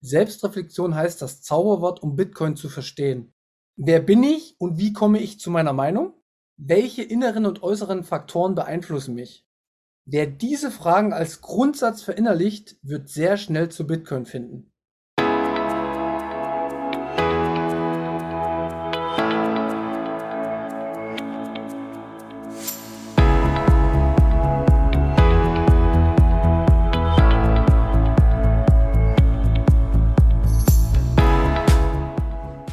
Selbstreflexion heißt das Zauberwort, um Bitcoin zu verstehen. Wer bin ich und wie komme ich zu meiner Meinung? Welche inneren und äußeren Faktoren beeinflussen mich? Wer diese Fragen als Grundsatz verinnerlicht, wird sehr schnell zu Bitcoin finden.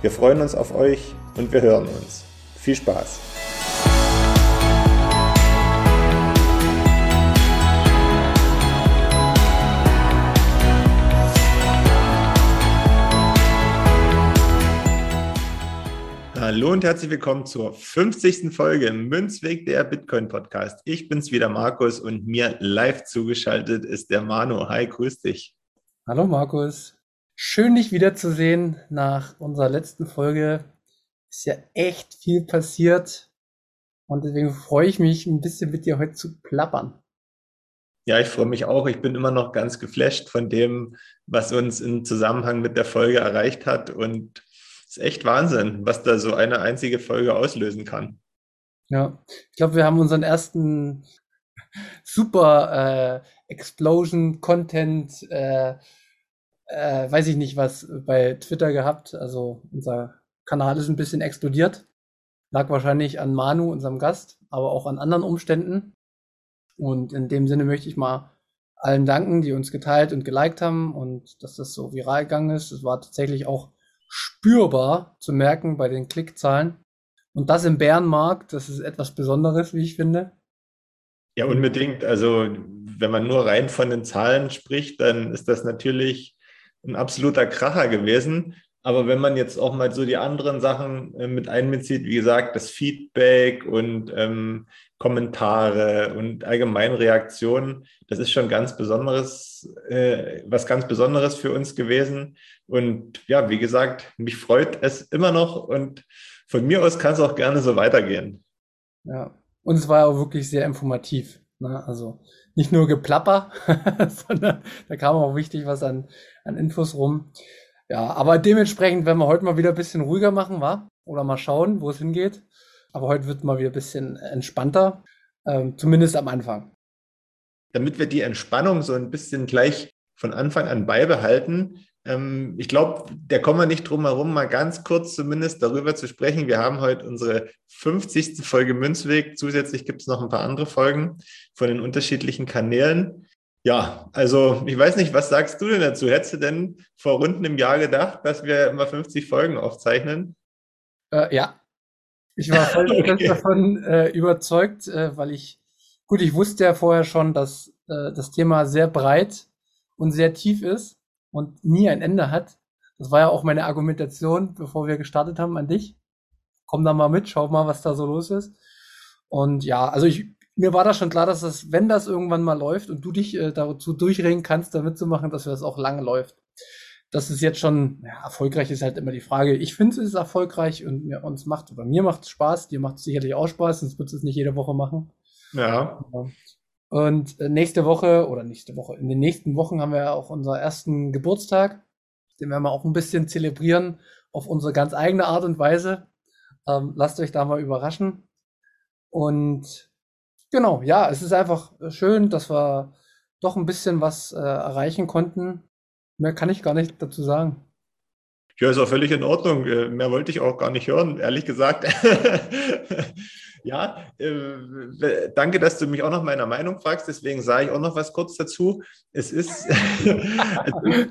Wir freuen uns auf euch und wir hören uns. Viel Spaß! Hallo und herzlich willkommen zur 50. Folge Münzweg der Bitcoin Podcast. Ich bin's wieder Markus und mir live zugeschaltet ist der Manu. Hi, grüß dich. Hallo Markus. Schön dich wiederzusehen nach unserer letzten Folge ist ja echt viel passiert. Und deswegen freue ich mich, ein bisschen mit dir heute zu plappern. Ja, ich freue mich auch. Ich bin immer noch ganz geflasht von dem, was uns im Zusammenhang mit der Folge erreicht hat. Und es ist echt Wahnsinn, was da so eine einzige Folge auslösen kann. Ja, ich glaube, wir haben unseren ersten super äh, Explosion Content, äh, äh, weiß ich nicht was, bei Twitter gehabt. Also unser Kanal ist ein bisschen explodiert. Lag wahrscheinlich an Manu, unserem Gast, aber auch an anderen Umständen. Und in dem Sinne möchte ich mal allen danken, die uns geteilt und geliked haben und dass das so viral gegangen ist. Es war tatsächlich auch spürbar zu merken bei den Klickzahlen. Und das im Bärenmarkt, das ist etwas Besonderes, wie ich finde. Ja, unbedingt. Also wenn man nur rein von den Zahlen spricht, dann ist das natürlich ein absoluter Kracher gewesen. Aber wenn man jetzt auch mal so die anderen Sachen äh, mit einbezieht, wie gesagt, das Feedback und ähm, Kommentare und allgemeine Reaktionen, das ist schon ganz besonderes, äh, was ganz Besonderes für uns gewesen. Und ja, wie gesagt, mich freut es immer noch und von mir aus kann es auch gerne so weitergehen. Ja, und es war auch wirklich sehr informativ. Ne? Also nicht nur Geplapper, sondern da kam auch wichtig was an, an Infos rum. Ja, aber dementsprechend werden wir heute mal wieder ein bisschen ruhiger machen, wa? Oder mal schauen, wo es hingeht. Aber heute wird mal wieder ein bisschen entspannter, ähm, zumindest am Anfang. Damit wir die Entspannung so ein bisschen gleich von Anfang an beibehalten, ähm, ich glaube, da kommen wir nicht drum herum, mal ganz kurz zumindest darüber zu sprechen. Wir haben heute unsere 50. Folge Münzweg. Zusätzlich gibt es noch ein paar andere Folgen von den unterschiedlichen Kanälen. Ja, also ich weiß nicht, was sagst du denn dazu? Hättest du denn vor rund einem Jahr gedacht, dass wir immer 50 Folgen aufzeichnen? Äh, ja, ich war voll okay. davon äh, überzeugt, äh, weil ich, gut, ich wusste ja vorher schon, dass äh, das Thema sehr breit und sehr tief ist und nie ein Ende hat. Das war ja auch meine Argumentation, bevor wir gestartet haben, an dich. Komm da mal mit, schau mal, was da so los ist. Und ja, also ich mir war das schon klar, dass das, wenn das irgendwann mal läuft und du dich äh, dazu durchreden kannst, damit zu machen, dass das auch lange läuft. Das ist jetzt schon ja, erfolgreich, ist halt immer die Frage. Ich finde es ist erfolgreich und mir uns macht oder mir macht es Spaß. Dir macht es sicherlich auch Spaß, sonst würdest du es nicht jede Woche machen. Ja. Und äh, nächste Woche oder nächste Woche, in den nächsten Wochen haben wir ja auch unseren ersten Geburtstag. Den werden wir auch ein bisschen zelebrieren auf unsere ganz eigene Art und Weise. Ähm, lasst euch da mal überraschen. Und Genau, ja, es ist einfach äh, schön, dass wir doch ein bisschen was äh, erreichen konnten. Mehr kann ich gar nicht dazu sagen. Ja, ist auch völlig in Ordnung. Äh, mehr wollte ich auch gar nicht hören, ehrlich gesagt. ja, äh, danke, dass du mich auch noch meiner Meinung fragst. Deswegen sage ich auch noch was kurz dazu. Es ist,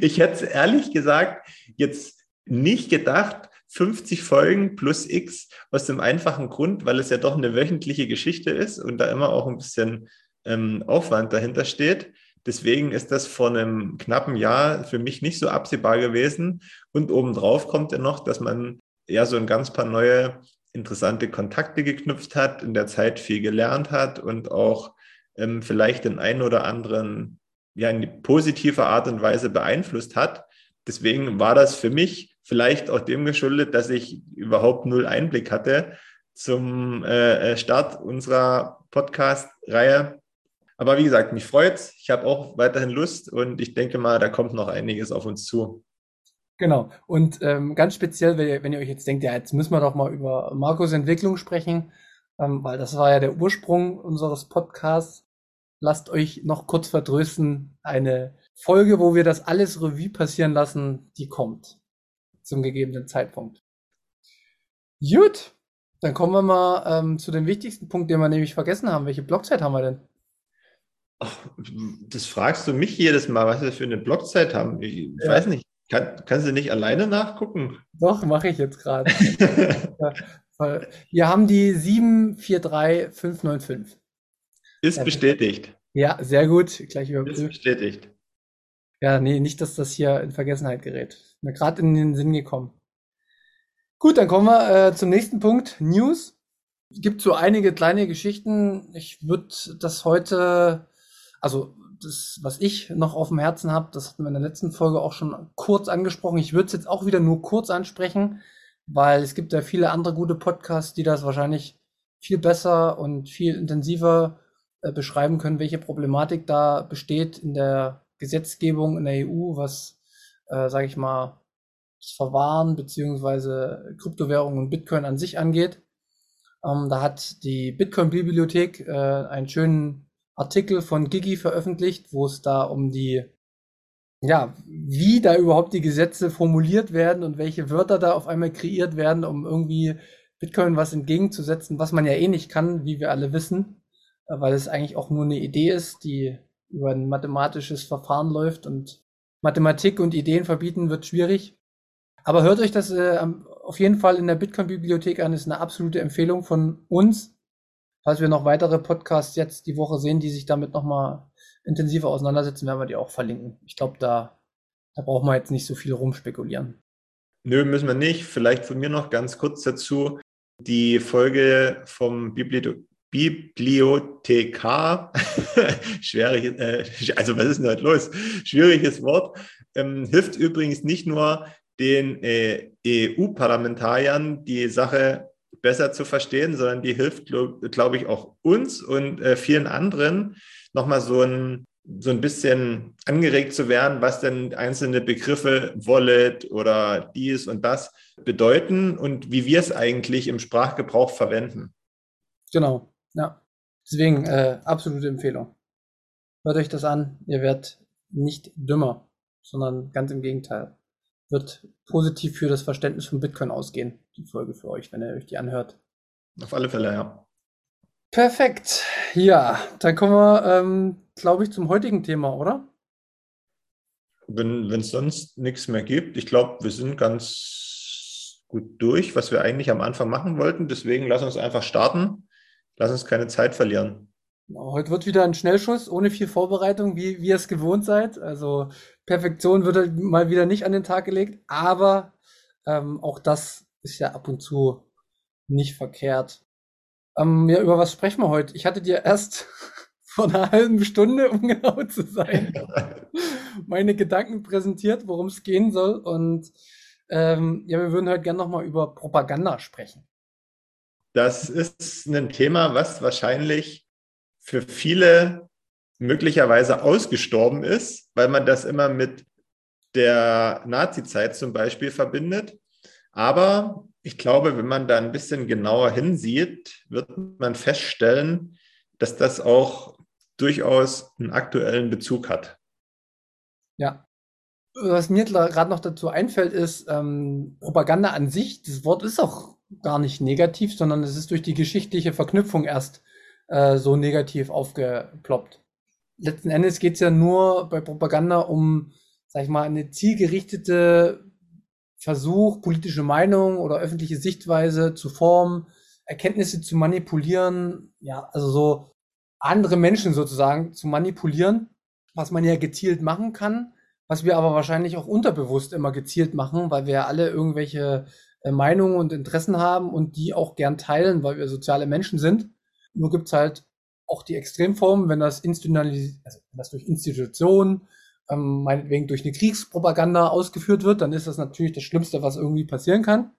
ich hätte ehrlich gesagt jetzt nicht gedacht, 50 Folgen plus X aus dem einfachen Grund, weil es ja doch eine wöchentliche Geschichte ist und da immer auch ein bisschen ähm, Aufwand dahinter steht. Deswegen ist das vor einem knappen Jahr für mich nicht so absehbar gewesen. Und obendrauf kommt ja noch, dass man ja so ein ganz paar neue interessante Kontakte geknüpft hat, in der Zeit viel gelernt hat und auch ähm, vielleicht den einen oder anderen ja in positive Art und Weise beeinflusst hat. Deswegen war das für mich vielleicht auch dem geschuldet, dass ich überhaupt null Einblick hatte zum äh, äh Start unserer Podcast-Reihe. Aber wie gesagt, mich freut's. Ich habe auch weiterhin Lust und ich denke mal, da kommt noch einiges auf uns zu. Genau. Und ähm, ganz speziell, wenn ihr, wenn ihr euch jetzt denkt, ja, jetzt müssen wir doch mal über Markus Entwicklung sprechen, ähm, weil das war ja der Ursprung unseres Podcasts. Lasst euch noch kurz vertrösten. Eine Folge, wo wir das alles Revue passieren lassen, die kommt. Zum gegebenen Zeitpunkt. Gut. Dann kommen wir mal ähm, zu dem wichtigsten Punkt, den wir nämlich vergessen haben. Welche Blockzeit haben wir denn? Ach, das fragst du mich jedes Mal, was wir für eine Blockzeit haben. Ich ja. weiß nicht. Kann, kannst du nicht alleine nachgucken? Doch, mache ich jetzt gerade. Wir haben die 743595. Ist bestätigt. Ja, sehr gut. Gleich überprüft. Ist bestätigt. Ja, nee, nicht, dass das hier in Vergessenheit gerät. Mir gerade in den Sinn gekommen. Gut, dann kommen wir äh, zum nächsten Punkt. News. Es gibt so einige kleine Geschichten. Ich würde das heute, also das, was ich noch auf dem Herzen habe, das hatten wir in der letzten Folge auch schon kurz angesprochen. Ich würde es jetzt auch wieder nur kurz ansprechen, weil es gibt ja viele andere gute Podcasts, die das wahrscheinlich viel besser und viel intensiver äh, beschreiben können, welche Problematik da besteht in der Gesetzgebung in der EU, was, äh, sage ich mal, das Verwahren beziehungsweise Kryptowährungen und Bitcoin an sich angeht. Ähm, da hat die Bitcoin-Bibliothek äh, einen schönen Artikel von Gigi veröffentlicht, wo es da um die, ja, wie da überhaupt die Gesetze formuliert werden und welche Wörter da auf einmal kreiert werden, um irgendwie Bitcoin was entgegenzusetzen, was man ja eh nicht kann, wie wir alle wissen, äh, weil es eigentlich auch nur eine Idee ist, die über ein mathematisches Verfahren läuft und Mathematik und Ideen verbieten wird schwierig. Aber hört euch das äh, auf jeden Fall in der Bitcoin-Bibliothek an, ist eine absolute Empfehlung von uns falls wir noch weitere Podcasts jetzt die Woche sehen, die sich damit nochmal intensiver auseinandersetzen, werden wir die auch verlinken. Ich glaube, da, da brauchen wir jetzt nicht so viel rumspekulieren. Nö, müssen wir nicht. Vielleicht von mir noch ganz kurz dazu. Die Folge vom Bibliothek Bibliothekar, schwierig, äh, also was ist denn heute los? Schwieriges Wort, ähm, hilft übrigens nicht nur den äh, EU-Parlamentariern, die Sache besser zu verstehen, sondern die hilft, glaube glaub ich, auch uns und äh, vielen anderen nochmal so ein, so ein bisschen angeregt zu werden, was denn einzelne Begriffe Wallet oder dies und das bedeuten und wie wir es eigentlich im Sprachgebrauch verwenden. Genau, ja. Deswegen äh, absolute Empfehlung. Hört euch das an, ihr werdet nicht dümmer, sondern ganz im Gegenteil wird positiv für das Verständnis von Bitcoin ausgehen, die Folge für euch, wenn ihr euch die anhört. Auf alle Fälle, ja. Perfekt. Ja, dann kommen wir, ähm, glaube ich, zum heutigen Thema, oder? Wenn es sonst nichts mehr gibt, ich glaube, wir sind ganz gut durch, was wir eigentlich am Anfang machen wollten. Deswegen lass uns einfach starten. Lass uns keine Zeit verlieren. Heute wird wieder ein Schnellschuss ohne viel Vorbereitung, wie, wie ihr es gewohnt seid. Also Perfektion wird halt mal wieder nicht an den Tag gelegt, aber ähm, auch das ist ja ab und zu nicht verkehrt. Ähm, ja, über was sprechen wir heute? Ich hatte dir erst vor einer halben Stunde, um genau zu sein, meine Gedanken präsentiert, worum es gehen soll. Und ähm, ja, wir würden heute gerne nochmal über Propaganda sprechen. Das ist ein Thema, was wahrscheinlich für viele möglicherweise ausgestorben ist, weil man das immer mit der Nazi-Zeit zum Beispiel verbindet. Aber ich glaube, wenn man da ein bisschen genauer hinsieht, wird man feststellen, dass das auch durchaus einen aktuellen Bezug hat. Ja. Was mir gerade noch dazu einfällt, ist ähm, Propaganda an sich. Das Wort ist auch gar nicht negativ, sondern es ist durch die geschichtliche Verknüpfung erst äh, so negativ aufgeploppt. Letzten Endes geht es ja nur bei Propaganda um, sag ich mal, eine zielgerichtete Versuch, politische Meinung oder öffentliche Sichtweise zu formen, Erkenntnisse zu manipulieren, ja, also so andere Menschen sozusagen zu manipulieren was man ja gezielt machen kann, was wir aber wahrscheinlich auch unterbewusst immer gezielt machen, weil wir ja alle irgendwelche Meinungen und Interessen haben und die auch gern teilen, weil wir soziale Menschen sind. Nur gibt's halt auch die Extremformen, wenn das, institutionalis also wenn das durch Institutionen, ähm, meinetwegen durch eine Kriegspropaganda ausgeführt wird, dann ist das natürlich das Schlimmste, was irgendwie passieren kann.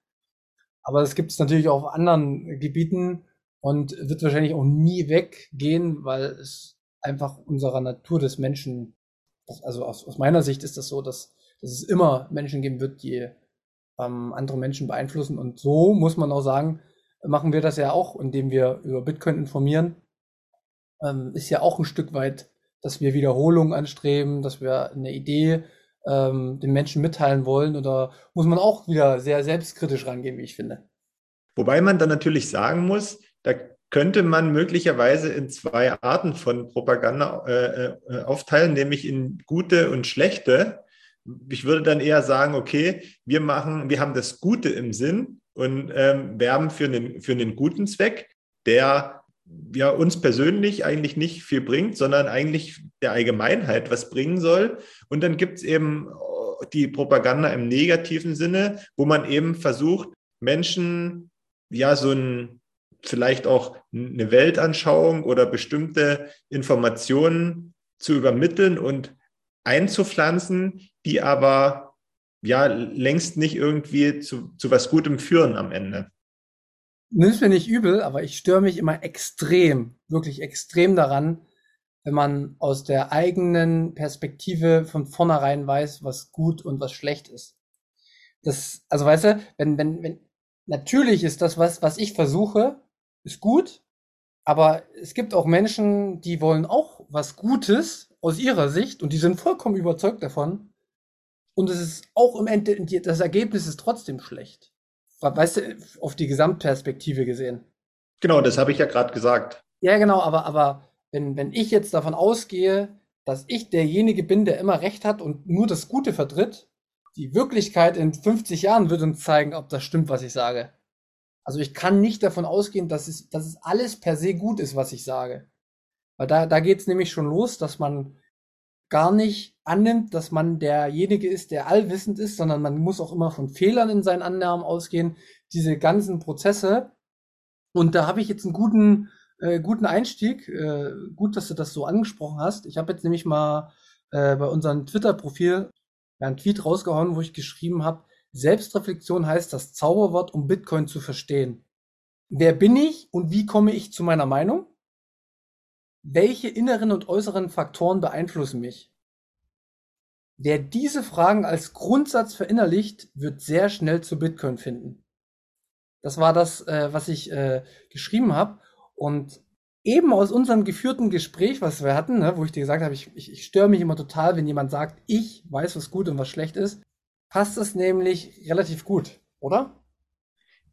Aber das gibt es natürlich auch auf anderen Gebieten und wird wahrscheinlich auch nie weggehen, weil es einfach unserer Natur des Menschen, also aus, aus meiner Sicht ist das so, dass, dass es immer Menschen geben wird, die ähm, andere Menschen beeinflussen. Und so muss man auch sagen, machen wir das ja auch, indem wir über Bitcoin informieren. Ähm, ist ja auch ein Stück weit, dass wir Wiederholungen anstreben, dass wir eine Idee ähm, den Menschen mitteilen wollen. Oder muss man auch wieder sehr selbstkritisch rangehen, wie ich finde. Wobei man dann natürlich sagen muss, da könnte man möglicherweise in zwei Arten von Propaganda äh, äh, aufteilen, nämlich in gute und schlechte. Ich würde dann eher sagen, okay, wir machen, wir haben das Gute im Sinn und ähm, werben für einen, für einen guten Zweck, der ja uns persönlich eigentlich nicht viel bringt, sondern eigentlich der Allgemeinheit was bringen soll. Und dann gibt es eben die Propaganda im negativen Sinne, wo man eben versucht, Menschen ja so ein vielleicht auch eine Weltanschauung oder bestimmte Informationen zu übermitteln und einzupflanzen, die aber ja längst nicht irgendwie zu, zu was Gutem führen am Ende. Nimm's mir nicht übel, aber ich störe mich immer extrem, wirklich extrem daran, wenn man aus der eigenen Perspektive von vornherein weiß, was gut und was schlecht ist. Das, also weißt du, wenn, wenn, wenn, natürlich ist das, was, was ich versuche, ist gut, aber es gibt auch Menschen, die wollen auch was Gutes aus ihrer Sicht und die sind vollkommen überzeugt davon. Und es ist auch im Ende, das Ergebnis ist trotzdem schlecht. Weißt du, auf die Gesamtperspektive gesehen. Genau, das habe ich ja gerade gesagt. Ja, genau, aber, aber wenn, wenn ich jetzt davon ausgehe, dass ich derjenige bin, der immer recht hat und nur das Gute vertritt, die Wirklichkeit in 50 Jahren wird uns zeigen, ob das stimmt, was ich sage. Also ich kann nicht davon ausgehen, dass es, dass es alles per se gut ist, was ich sage. Weil da, da geht es nämlich schon los, dass man gar nicht annimmt, dass man derjenige ist, der allwissend ist, sondern man muss auch immer von Fehlern in seinen Annahmen ausgehen. Diese ganzen Prozesse. Und da habe ich jetzt einen guten, äh, guten Einstieg. Äh, gut, dass du das so angesprochen hast. Ich habe jetzt nämlich mal äh, bei unserem Twitter-Profil einen Tweet rausgehauen, wo ich geschrieben habe, Selbstreflexion heißt das Zauberwort, um Bitcoin zu verstehen. Wer bin ich und wie komme ich zu meiner Meinung? Welche inneren und äußeren Faktoren beeinflussen mich? Wer diese Fragen als Grundsatz verinnerlicht, wird sehr schnell zu Bitcoin finden. Das war das, äh, was ich äh, geschrieben habe. Und eben aus unserem geführten Gespräch, was wir hatten, ne, wo ich dir gesagt habe, ich, ich, ich störe mich immer total, wenn jemand sagt, ich weiß, was gut und was schlecht ist, passt es nämlich relativ gut, oder?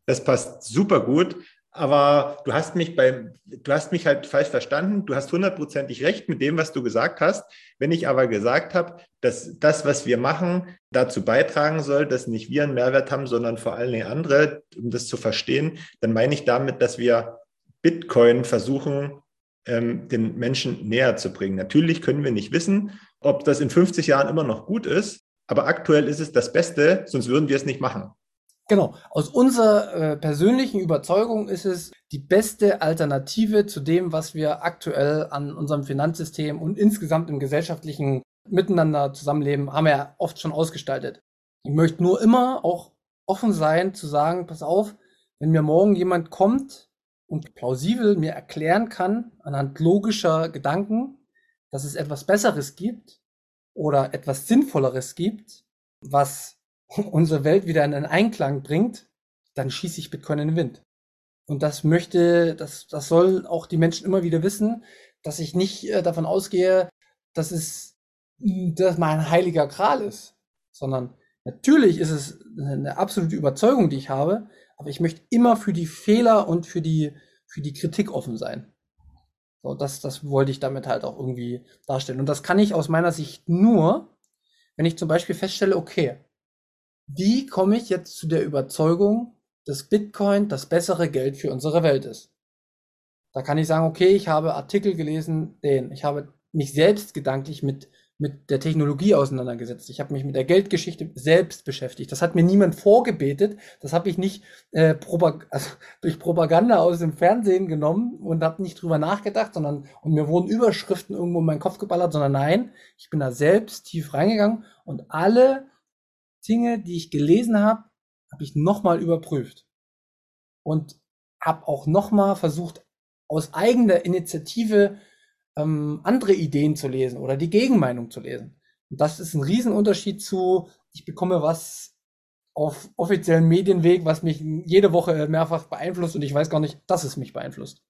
Das passt super gut. Aber du hast mich beim, du hast mich halt falsch verstanden. Du hast hundertprozentig recht mit dem, was du gesagt hast. Wenn ich aber gesagt habe, dass das, was wir machen, dazu beitragen soll, dass nicht wir einen Mehrwert haben, sondern vor allen Dingen andere, um das zu verstehen, dann meine ich damit, dass wir Bitcoin versuchen, ähm, den Menschen näher zu bringen. Natürlich können wir nicht wissen, ob das in 50 Jahren immer noch gut ist. Aber aktuell ist es das Beste, sonst würden wir es nicht machen. Genau. Aus unserer äh, persönlichen Überzeugung ist es die beste Alternative zu dem, was wir aktuell an unserem Finanzsystem und insgesamt im gesellschaftlichen Miteinander zusammenleben, haben wir ja oft schon ausgestaltet. Ich möchte nur immer auch offen sein zu sagen, pass auf, wenn mir morgen jemand kommt und plausibel mir erklären kann, anhand logischer Gedanken, dass es etwas Besseres gibt, oder etwas Sinnvolleres gibt, was unsere Welt wieder in einen Einklang bringt, dann schieße ich Bitcoin in den Wind. Und das möchte, das, das sollen auch die Menschen immer wieder wissen, dass ich nicht äh, davon ausgehe, dass es dass mein heiliger Gral ist, sondern natürlich ist es eine absolute Überzeugung, die ich habe, aber ich möchte immer für die Fehler und für die, für die Kritik offen sein. So, das, das wollte ich damit halt auch irgendwie darstellen. Und das kann ich aus meiner Sicht nur, wenn ich zum Beispiel feststelle, okay, wie komme ich jetzt zu der Überzeugung, dass Bitcoin das bessere Geld für unsere Welt ist? Da kann ich sagen, okay, ich habe Artikel gelesen, den, ich habe mich selbst gedanklich mit mit der Technologie auseinandergesetzt. Ich habe mich mit der Geldgeschichte selbst beschäftigt. Das hat mir niemand vorgebetet. Das habe ich nicht äh, Propag also durch Propaganda aus dem Fernsehen genommen und habe nicht drüber nachgedacht, sondern und mir wurden Überschriften irgendwo in meinen Kopf geballert, sondern nein, ich bin da selbst tief reingegangen und alle Dinge, die ich gelesen habe, habe ich nochmal überprüft und habe auch nochmal versucht, aus eigener Initiative ähm, andere Ideen zu lesen oder die Gegenmeinung zu lesen. Und das ist ein Riesenunterschied zu, ich bekomme was auf offiziellen Medienweg, was mich jede Woche mehrfach beeinflusst und ich weiß gar nicht, dass es mich beeinflusst.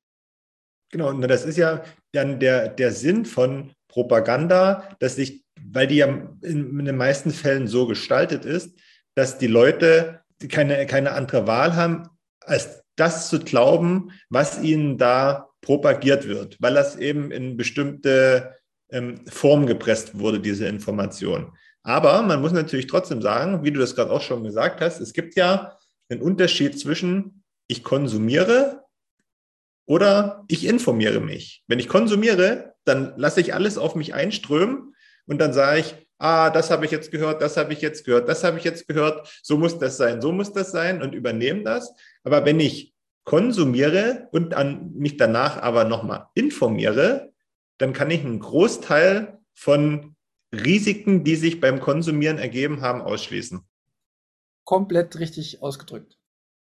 Genau, und das ist ja dann der, der Sinn von Propaganda, dass sich, weil die ja in, in den meisten Fällen so gestaltet ist, dass die Leute keine, keine andere Wahl haben, als das zu glauben, was ihnen da propagiert wird, weil das eben in bestimmte ähm, Form gepresst wurde, diese Information. Aber man muss natürlich trotzdem sagen, wie du das gerade auch schon gesagt hast, es gibt ja einen Unterschied zwischen ich konsumiere oder ich informiere mich. Wenn ich konsumiere, dann lasse ich alles auf mich einströmen und dann sage ich, ah, das habe ich jetzt gehört, das habe ich jetzt gehört, das habe ich jetzt gehört, so muss das sein, so muss das sein und übernehme das. Aber wenn ich konsumiere und an mich danach aber nochmal informiere, dann kann ich einen Großteil von Risiken, die sich beim Konsumieren ergeben haben, ausschließen. Komplett richtig ausgedrückt.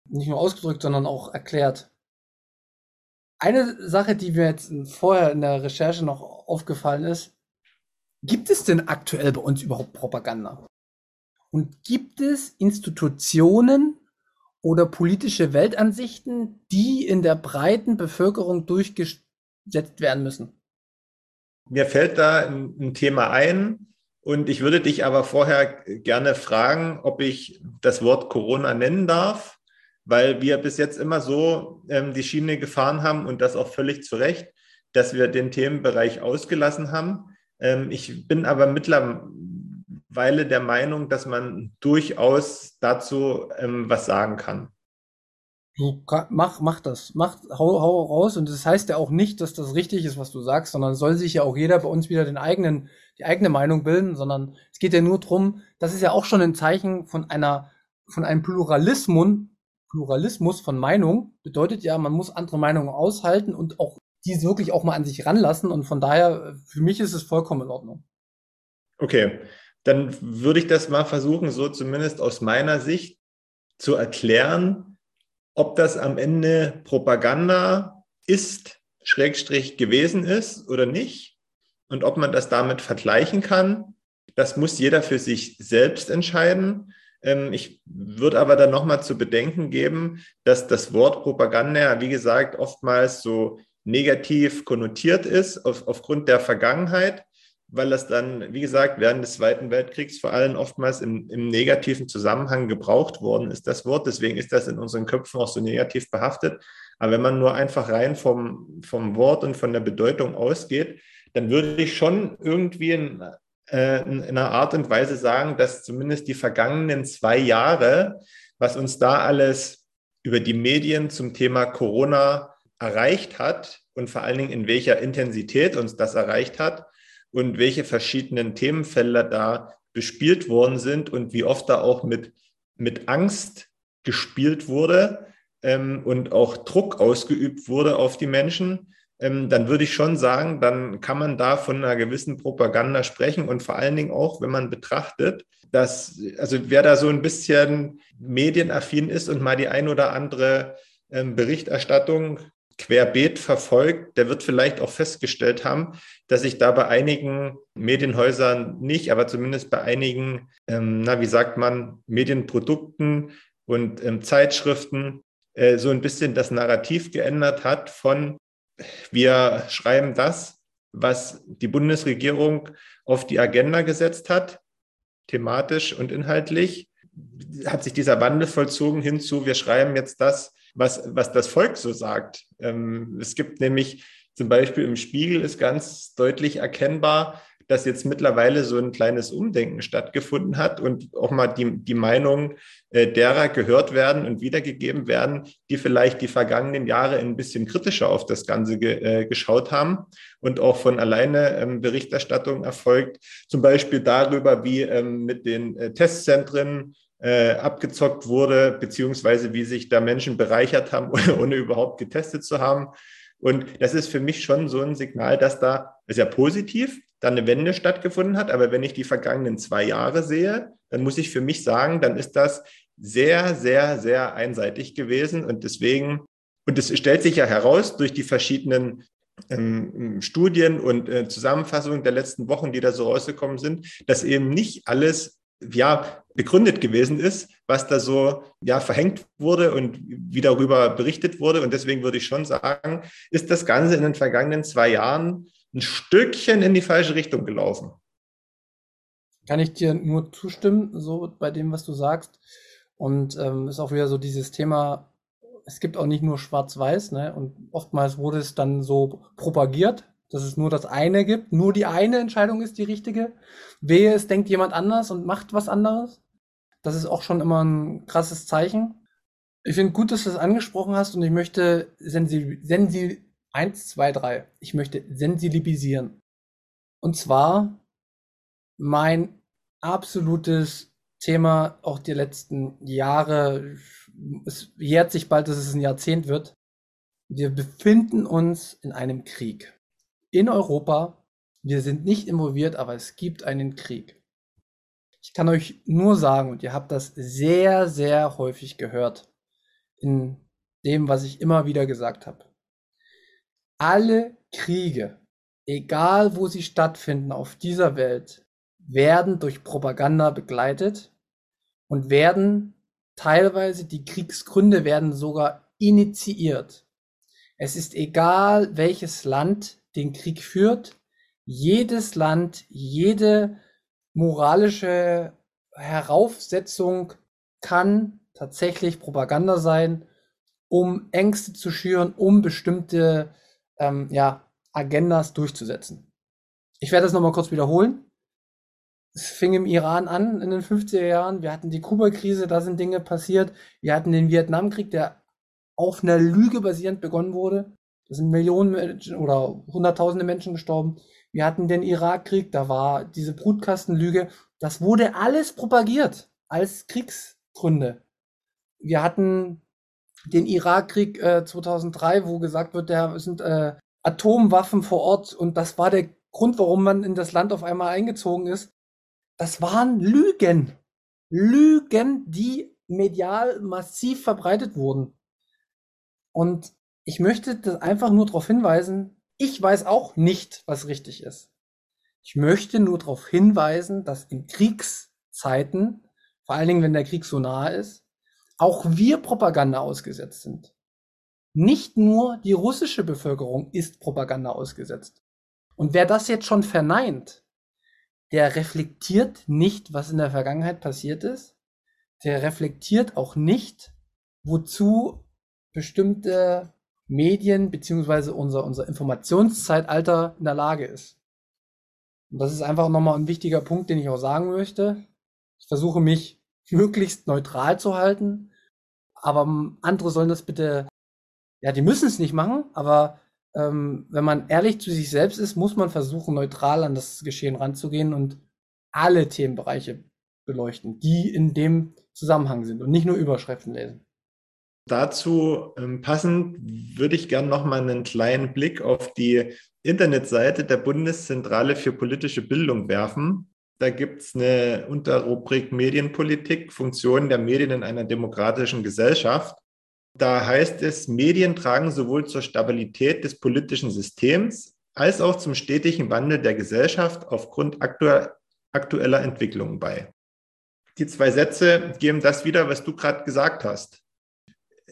Nicht nur ausgedrückt, sondern auch erklärt. Eine Sache, die mir jetzt vorher in der Recherche noch aufgefallen ist, gibt es denn aktuell bei uns überhaupt Propaganda? Und gibt es Institutionen, oder politische Weltansichten, die in der breiten Bevölkerung durchgesetzt werden müssen? Mir fällt da ein, Thema ein und ich würde dich aber vorher gerne fragen, ob ich das Wort Corona nennen darf, weil wir bis jetzt immer so ähm, die Schiene gefahren haben und das auch völlig zu Recht, dass wir den Themenbereich ausgelassen haben. Ähm, ich bin aber mittlerweile Weile der Meinung, dass man durchaus dazu ähm, was sagen kann. Du, mach, mach das. Mach, hau, hau raus. Und das heißt ja auch nicht, dass das richtig ist, was du sagst, sondern soll sich ja auch jeder bei uns wieder den eigenen, die eigene Meinung bilden, sondern es geht ja nur drum, das ist ja auch schon ein Zeichen von einer, von einem Pluralismus, Pluralismus von Meinung. Bedeutet ja, man muss andere Meinungen aushalten und auch diese wirklich auch mal an sich ranlassen. Und von daher, für mich ist es vollkommen in Ordnung. Okay dann würde ich das mal versuchen, so zumindest aus meiner Sicht zu erklären, ob das am Ende Propaganda ist, Schrägstrich gewesen ist oder nicht und ob man das damit vergleichen kann. Das muss jeder für sich selbst entscheiden. Ähm, ich würde aber dann nochmal zu bedenken geben, dass das Wort Propaganda, wie gesagt, oftmals so negativ konnotiert ist auf, aufgrund der Vergangenheit weil das dann, wie gesagt, während des Zweiten Weltkriegs vor allem oftmals im, im, negativen Zusammenhang gebraucht worden ist, das Wort. Deswegen ist das in unseren Köpfen auch so negativ behaftet. Aber wenn man nur einfach rein vom, vom Wort und von der Bedeutung ausgeht, dann würde ich schon irgendwie in, äh, in einer Art und Weise sagen, dass zumindest die vergangenen zwei Jahre, was uns da alles über die Medien zum Thema Corona erreicht hat und vor allen Dingen in welcher Intensität uns das erreicht hat, und welche verschiedenen Themenfelder da bespielt worden sind und wie oft da auch mit, mit Angst gespielt wurde ähm, und auch Druck ausgeübt wurde auf die Menschen, ähm, dann würde ich schon sagen, dann kann man da von einer gewissen Propaganda sprechen und vor allen Dingen auch, wenn man betrachtet, dass, also wer da so ein bisschen medienaffin ist und mal die ein oder andere ähm, Berichterstattung querbeet verfolgt, der wird vielleicht auch festgestellt haben, dass sich da bei einigen Medienhäusern nicht, aber zumindest bei einigen, ähm, na, wie sagt man, Medienprodukten und ähm, Zeitschriften äh, so ein bisschen das Narrativ geändert hat von, wir schreiben das, was die Bundesregierung auf die Agenda gesetzt hat, thematisch und inhaltlich, hat sich dieser Wandel vollzogen hinzu, wir schreiben jetzt das, was, was das Volk so sagt. Ähm, es gibt nämlich zum Beispiel im Spiegel ist ganz deutlich erkennbar, dass jetzt mittlerweile so ein kleines Umdenken stattgefunden hat und auch mal die, die Meinung äh, derer gehört werden und wiedergegeben werden, die vielleicht die vergangenen Jahre ein bisschen kritischer auf das Ganze ge, äh, geschaut haben und auch von alleine ähm, Berichterstattung erfolgt, zum Beispiel darüber, wie ähm, mit den äh, Testzentren äh, abgezockt wurde, beziehungsweise wie sich da Menschen bereichert haben, ohne überhaupt getestet zu haben. Und das ist für mich schon so ein Signal, dass da, ist ja positiv, da eine Wende stattgefunden hat. Aber wenn ich die vergangenen zwei Jahre sehe, dann muss ich für mich sagen, dann ist das sehr, sehr, sehr einseitig gewesen. Und deswegen, und es stellt sich ja heraus durch die verschiedenen ähm, Studien und äh, Zusammenfassungen der letzten Wochen, die da so rausgekommen sind, dass eben nicht alles ja, begründet gewesen ist, was da so ja, verhängt wurde und wie darüber berichtet wurde. Und deswegen würde ich schon sagen, ist das Ganze in den vergangenen zwei Jahren ein Stückchen in die falsche Richtung gelaufen. Kann ich dir nur zustimmen, so bei dem, was du sagst. Und ähm, ist auch wieder so dieses Thema, es gibt auch nicht nur Schwarz-Weiß, ne? Und oftmals wurde es dann so propagiert, dass es nur das eine gibt, nur die eine Entscheidung ist die richtige. Wehe, es denkt jemand anders und macht was anderes. Das ist auch schon immer ein krasses Zeichen. Ich finde gut, dass du das angesprochen hast und ich möchte sensi sensi eins, zwei, drei. Ich möchte sensibilisieren. Und zwar mein absolutes Thema auch die letzten Jahre. Es jährt sich bald, dass es ein Jahrzehnt wird. Wir befinden uns in einem Krieg in Europa. Wir sind nicht involviert, aber es gibt einen Krieg. Ich kann euch nur sagen, und ihr habt das sehr, sehr häufig gehört, in dem, was ich immer wieder gesagt habe. Alle Kriege, egal wo sie stattfinden auf dieser Welt, werden durch Propaganda begleitet und werden teilweise, die Kriegsgründe werden sogar initiiert. Es ist egal, welches Land den Krieg führt. Jedes Land, jede moralische Heraufsetzung kann tatsächlich Propaganda sein, um Ängste zu schüren, um bestimmte ähm, ja, Agendas durchzusetzen. Ich werde das nochmal kurz wiederholen. Es fing im Iran an in den 50er Jahren. Wir hatten die Kuba-Krise, da sind Dinge passiert. Wir hatten den Vietnamkrieg, der auf einer Lüge basierend begonnen wurde. Da sind Millionen Menschen oder Hunderttausende Menschen gestorben. Wir hatten den Irakkrieg, da war diese Brutkastenlüge. Das wurde alles propagiert als Kriegsgründe. Wir hatten den Irakkrieg äh, 2003, wo gesagt wird, da sind äh, Atomwaffen vor Ort und das war der Grund, warum man in das Land auf einmal eingezogen ist. Das waren Lügen. Lügen, die medial massiv verbreitet wurden. Und ich möchte das einfach nur darauf hinweisen, ich weiß auch nicht, was richtig ist. Ich möchte nur darauf hinweisen, dass in Kriegszeiten, vor allen Dingen wenn der Krieg so nahe ist, auch wir Propaganda ausgesetzt sind. Nicht nur die russische Bevölkerung ist Propaganda ausgesetzt. Und wer das jetzt schon verneint, der reflektiert nicht, was in der Vergangenheit passiert ist. Der reflektiert auch nicht, wozu bestimmte Medien beziehungsweise unser, unser Informationszeitalter in der Lage ist. Und das ist einfach nochmal ein wichtiger Punkt, den ich auch sagen möchte. Ich versuche mich möglichst neutral zu halten, aber andere sollen das bitte, ja, die müssen es nicht machen, aber ähm, wenn man ehrlich zu sich selbst ist, muss man versuchen, neutral an das Geschehen ranzugehen und alle Themenbereiche beleuchten, die in dem Zusammenhang sind und nicht nur Überschriften lesen. Dazu ähm, passend würde ich gerne noch mal einen kleinen Blick auf die Internetseite der Bundeszentrale für politische Bildung werfen. Da gibt es eine Unterrubrik Medienpolitik, Funktionen der Medien in einer demokratischen Gesellschaft. Da heißt es, Medien tragen sowohl zur Stabilität des politischen Systems als auch zum stetigen Wandel der Gesellschaft aufgrund aktueller Entwicklungen bei. Die zwei Sätze geben das wieder, was du gerade gesagt hast.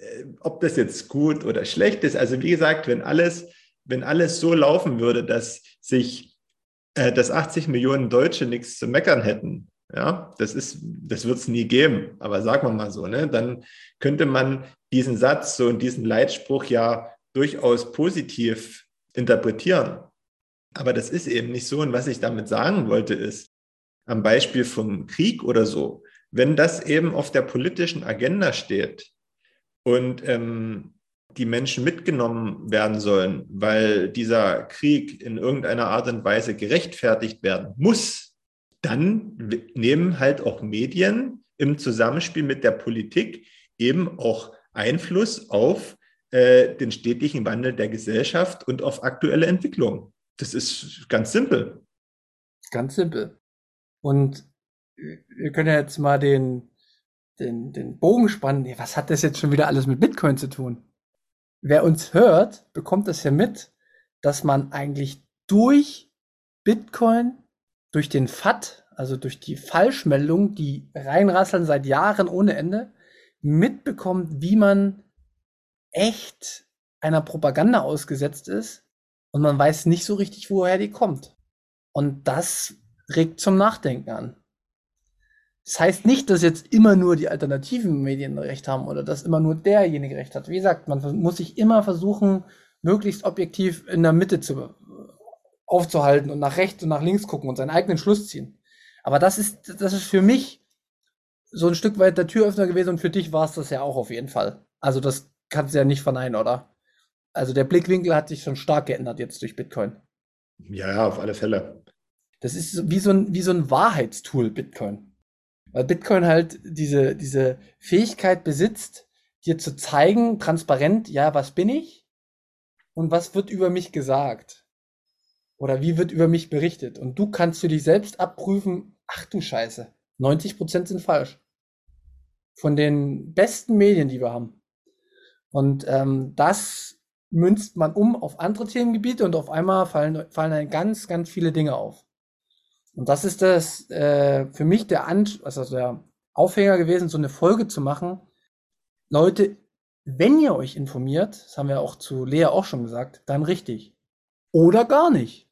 Äh, ob das jetzt gut oder schlecht ist. Also wie gesagt, wenn alles, wenn alles so laufen würde, dass sich, äh, dass 80 Millionen Deutsche nichts zu meckern hätten, ja, das ist, das wird es nie geben. Aber sagen wir mal so, ne, dann könnte man diesen Satz so und diesen Leitspruch ja durchaus positiv interpretieren. Aber das ist eben nicht so. Und was ich damit sagen wollte, ist, am Beispiel vom Krieg oder so, wenn das eben auf der politischen Agenda steht und ähm, die Menschen mitgenommen werden sollen, weil dieser Krieg in irgendeiner Art und Weise gerechtfertigt werden muss, dann nehmen halt auch Medien im Zusammenspiel mit der Politik eben auch Einfluss auf äh, den stetigen Wandel der Gesellschaft und auf aktuelle Entwicklungen. Das ist ganz simpel. Ganz simpel. Und wir können ja jetzt mal den, den, den Bogen spannen. Was hat das jetzt schon wieder alles mit Bitcoin zu tun? Wer uns hört, bekommt das ja mit, dass man eigentlich durch Bitcoin, durch den FAT, also durch die Falschmeldung, die reinrasseln seit Jahren ohne Ende, mitbekommt, wie man echt einer Propaganda ausgesetzt ist und man weiß nicht so richtig, woher die kommt. Und das regt zum Nachdenken an. Das heißt nicht, dass jetzt immer nur die alternativen Medien recht haben oder dass immer nur derjenige recht hat. Wie gesagt, man muss sich immer versuchen, möglichst objektiv in der Mitte zu, aufzuhalten und nach rechts und nach links gucken und seinen eigenen Schluss ziehen. Aber das ist, das ist für mich so ein Stück weit der Türöffner gewesen und für dich war es das ja auch auf jeden Fall. Also das kannst du ja nicht verneinen, oder? Also der Blickwinkel hat sich schon stark geändert jetzt durch Bitcoin. Ja, ja, auf alle Fälle. Das ist wie so ein, wie so ein Wahrheitstool, Bitcoin. Weil Bitcoin halt diese, diese Fähigkeit besitzt, dir zu zeigen, transparent, ja, was bin ich und was wird über mich gesagt. Oder wie wird über mich berichtet. Und du kannst für dich selbst abprüfen, ach du Scheiße, 90% sind falsch. Von den besten Medien, die wir haben. Und ähm, das münzt man um auf andere Themengebiete und auf einmal fallen, fallen dann ganz, ganz viele Dinge auf. Und das ist das äh, für mich der, An also der Aufhänger gewesen, so eine Folge zu machen. Leute, wenn ihr euch informiert, das haben wir auch zu Lea auch schon gesagt, dann richtig. Oder gar nicht.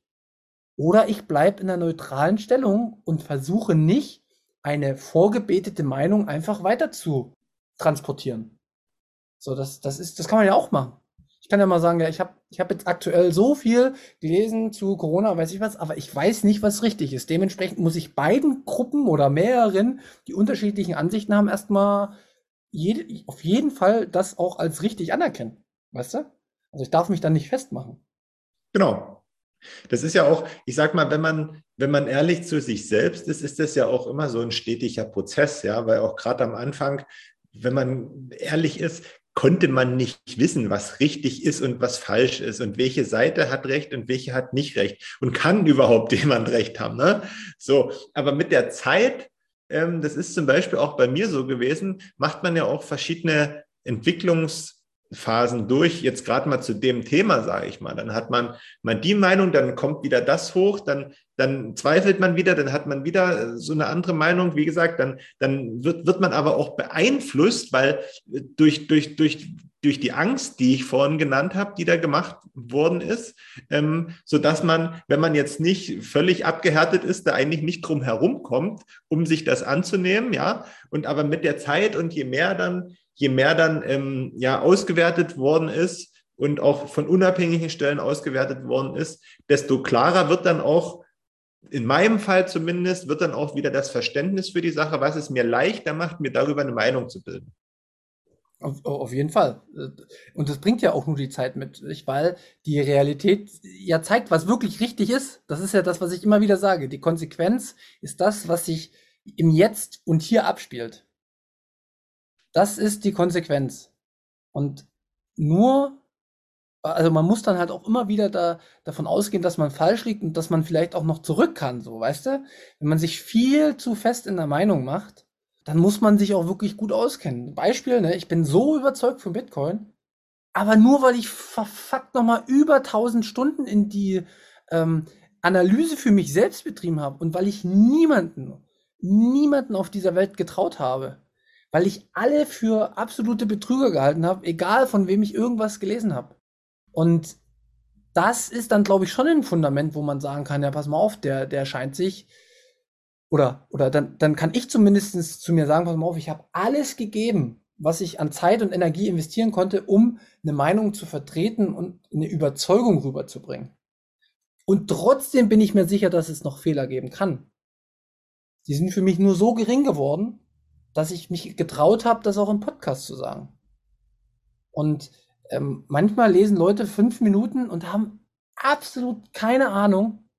Oder ich bleibe in einer neutralen Stellung und versuche nicht, eine vorgebetete Meinung einfach weiter zu transportieren. So, das, das ist, das kann man ja auch machen ich kann ja mal sagen, ja, ich habe ich hab jetzt aktuell so viel gelesen zu Corona, weiß ich was, aber ich weiß nicht, was richtig ist. Dementsprechend muss ich beiden Gruppen oder mehreren, die unterschiedlichen Ansichten haben, erstmal jede, auf jeden Fall das auch als richtig anerkennen. Weißt du? Also ich darf mich dann nicht festmachen. Genau. Das ist ja auch, ich sag mal, wenn man, wenn man ehrlich zu sich selbst ist, ist das ja auch immer so ein stetiger Prozess, ja, weil auch gerade am Anfang, wenn man ehrlich ist, konnte man nicht wissen, was richtig ist und was falsch ist und welche Seite hat recht und welche hat nicht recht und kann überhaupt jemand recht haben. Ne? So, aber mit der Zeit, ähm, das ist zum Beispiel auch bei mir so gewesen, macht man ja auch verschiedene Entwicklungs- Phasen durch, jetzt gerade mal zu dem Thema, sage ich mal. Dann hat man mal die Meinung, dann kommt wieder das hoch, dann, dann zweifelt man wieder, dann hat man wieder so eine andere Meinung. Wie gesagt, dann, dann wird, wird man aber auch beeinflusst, weil durch, durch, durch, durch die Angst, die ich vorhin genannt habe, die da gemacht worden ist, ähm, so dass man, wenn man jetzt nicht völlig abgehärtet ist, da eigentlich nicht drum herum kommt, um sich das anzunehmen, ja. Und aber mit der Zeit und je mehr dann je mehr dann ähm, ja ausgewertet worden ist und auch von unabhängigen Stellen ausgewertet worden ist, desto klarer wird dann auch, in meinem Fall zumindest, wird dann auch wieder das Verständnis für die Sache, was es mir leichter macht, mir darüber eine Meinung zu bilden. Auf, auf, jeden Fall. Und das bringt ja auch nur die Zeit mit sich, weil die Realität ja zeigt, was wirklich richtig ist. Das ist ja das, was ich immer wieder sage. Die Konsequenz ist das, was sich im Jetzt und hier abspielt. Das ist die Konsequenz. Und nur, also man muss dann halt auch immer wieder da, davon ausgehen, dass man falsch liegt und dass man vielleicht auch noch zurück kann, so, weißt du? Wenn man sich viel zu fest in der Meinung macht, dann muss man sich auch wirklich gut auskennen. Beispiel, ne, ich bin so überzeugt von Bitcoin, aber nur weil ich verfuckt nochmal über 1000 Stunden in die ähm, Analyse für mich selbst betrieben habe und weil ich niemanden, niemanden auf dieser Welt getraut habe, weil ich alle für absolute Betrüger gehalten habe, egal von wem ich irgendwas gelesen habe. Und das ist dann, glaube ich, schon ein Fundament, wo man sagen kann, ja, pass mal auf, der, der scheint sich, oder, oder dann, dann kann ich zumindest zu mir sagen, pass mal auf, ich habe alles gegeben, was ich an Zeit und Energie investieren konnte, um eine Meinung zu vertreten und eine Überzeugung rüberzubringen. Und trotzdem bin ich mir sicher, dass es noch Fehler geben kann. Die sind für mich nur so gering geworden, dass ich mich getraut habe, das auch im Podcast zu sagen. Und ähm, manchmal lesen Leute fünf Minuten und haben absolut keine Ahnung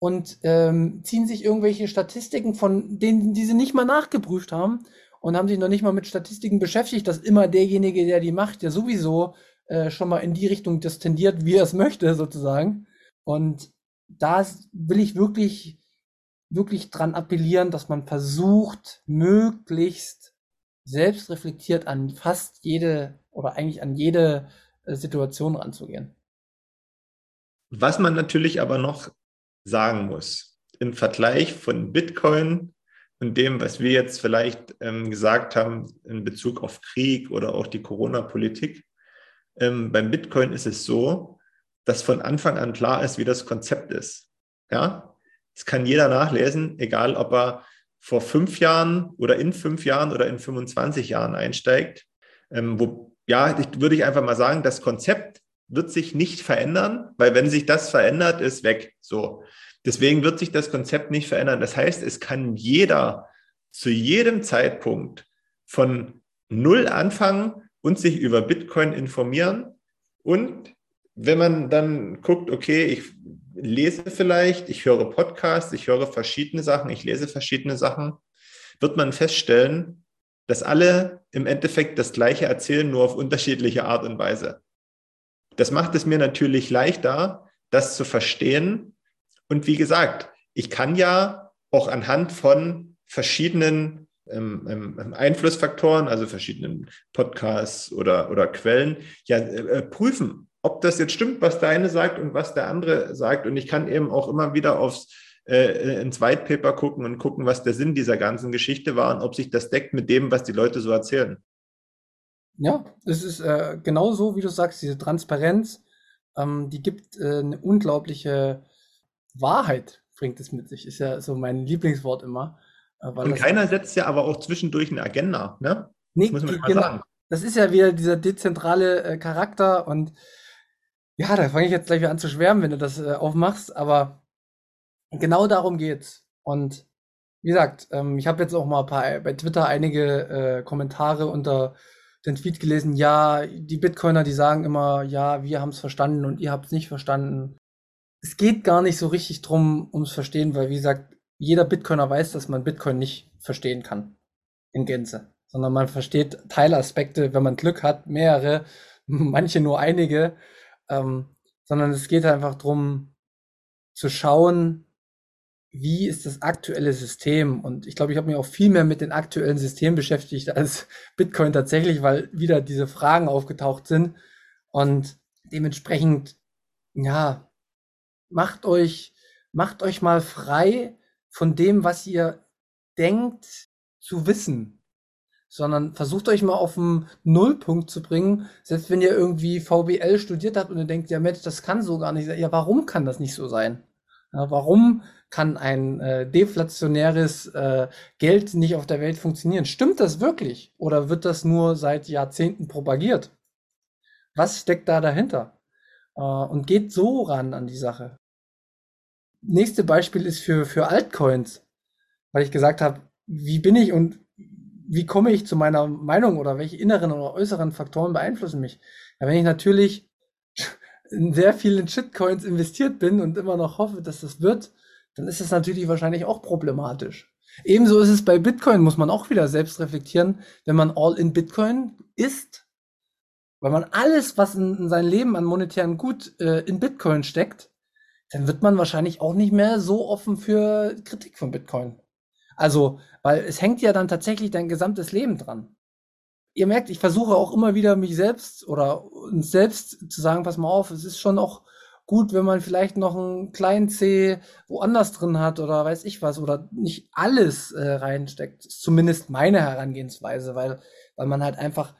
und ähm, ziehen sich irgendwelche Statistiken von denen, die sie nicht mal nachgeprüft haben und haben sich noch nicht mal mit Statistiken beschäftigt, dass immer derjenige, der die macht, ja sowieso äh, schon mal in die Richtung das tendiert, wie er es möchte, sozusagen. Und da will ich wirklich, wirklich dran appellieren, dass man versucht, möglichst selbst reflektiert an fast jede oder eigentlich an jede äh, Situation ranzugehen. Was man natürlich aber noch sagen muss, im Vergleich von Bitcoin und dem, was wir jetzt vielleicht ähm, gesagt haben in Bezug auf Krieg oder auch die Corona-Politik, ähm, beim Bitcoin ist es so, dass von Anfang an klar ist, wie das Konzept ist. Ja, das kann jeder nachlesen, egal ob er vor fünf Jahren oder in fünf Jahren oder in 25 Jahren einsteigt. Ähm, wo, ja, würde ich einfach mal sagen, das Konzept wird sich nicht verändern, weil wenn sich das verändert, ist weg. So. Deswegen wird sich das Konzept nicht verändern. Das heißt, es kann jeder zu jedem Zeitpunkt von Null anfangen und sich über Bitcoin informieren. Und wenn man dann guckt, okay, ich lese vielleicht, ich höre Podcasts, ich höre verschiedene Sachen, ich lese verschiedene Sachen, wird man feststellen, dass alle im Endeffekt das Gleiche erzählen, nur auf unterschiedliche Art und Weise. Das macht es mir natürlich leichter, das zu verstehen. Und wie gesagt, ich kann ja auch anhand von verschiedenen ähm, ähm, Einflussfaktoren, also verschiedenen Podcasts oder, oder Quellen, ja äh, prüfen, ob das jetzt stimmt, was der eine sagt und was der andere sagt. Und ich kann eben auch immer wieder aufs äh, ins White Paper gucken und gucken, was der Sinn dieser ganzen Geschichte war und ob sich das deckt mit dem, was die Leute so erzählen. Ja, es ist äh, genau so, wie du sagst, diese Transparenz, ähm, die gibt äh, eine unglaubliche Wahrheit, bringt es mit sich. Ist ja so mein Lieblingswort immer. Äh, und keiner setzt ja aber auch zwischendurch eine Agenda, ne? Nee, das muss man genau. sagen. Das ist ja wieder dieser dezentrale äh, Charakter und ja, da fange ich jetzt gleich wieder an zu schwärmen, wenn du das äh, aufmachst, aber genau darum geht's. Und wie gesagt, ähm, ich habe jetzt auch mal paar, bei Twitter einige äh, Kommentare unter den Tweet gelesen, ja, die Bitcoiner, die sagen immer, ja, wir haben es verstanden und ihr habt es nicht verstanden. Es geht gar nicht so richtig drum ums Verstehen, weil wie gesagt, jeder Bitcoiner weiß, dass man Bitcoin nicht verstehen kann in Gänze, sondern man versteht Teilaspekte, wenn man Glück hat, mehrere, manche nur einige, ähm, sondern es geht einfach drum zu schauen, wie ist das aktuelle System? Und ich glaube, ich habe mich auch viel mehr mit den aktuellen Systemen beschäftigt als Bitcoin tatsächlich, weil wieder diese Fragen aufgetaucht sind. Und dementsprechend, ja, macht euch, macht euch mal frei von dem, was ihr denkt zu wissen. Sondern versucht euch mal auf einen Nullpunkt zu bringen, selbst wenn ihr irgendwie VBL studiert habt und ihr denkt, ja Mensch, das kann so gar nicht sein. Ja, warum kann das nicht so sein? Ja, warum kann ein äh, deflationäres äh, Geld nicht auf der Welt funktionieren? Stimmt das wirklich? Oder wird das nur seit Jahrzehnten propagiert? Was steckt da dahinter? Äh, und geht so ran an die Sache. Nächste Beispiel ist für, für Altcoins, weil ich gesagt habe, wie bin ich und wie komme ich zu meiner Meinung oder welche inneren oder äußeren Faktoren beeinflussen mich? Ja, wenn ich natürlich in sehr vielen Shitcoins investiert bin und immer noch hoffe, dass das wird, dann ist es natürlich wahrscheinlich auch problematisch. Ebenso ist es bei Bitcoin, muss man auch wieder selbst reflektieren, wenn man all in Bitcoin ist, weil man alles, was in, in sein Leben an monetären Gut äh, in Bitcoin steckt, dann wird man wahrscheinlich auch nicht mehr so offen für Kritik von Bitcoin. Also, weil es hängt ja dann tatsächlich dein gesamtes Leben dran ihr merkt, ich versuche auch immer wieder mich selbst oder uns selbst zu sagen, pass mal auf, es ist schon auch gut, wenn man vielleicht noch einen kleinen C woanders drin hat oder weiß ich was oder nicht alles äh, reinsteckt. ist zumindest meine Herangehensweise, weil, weil man halt einfach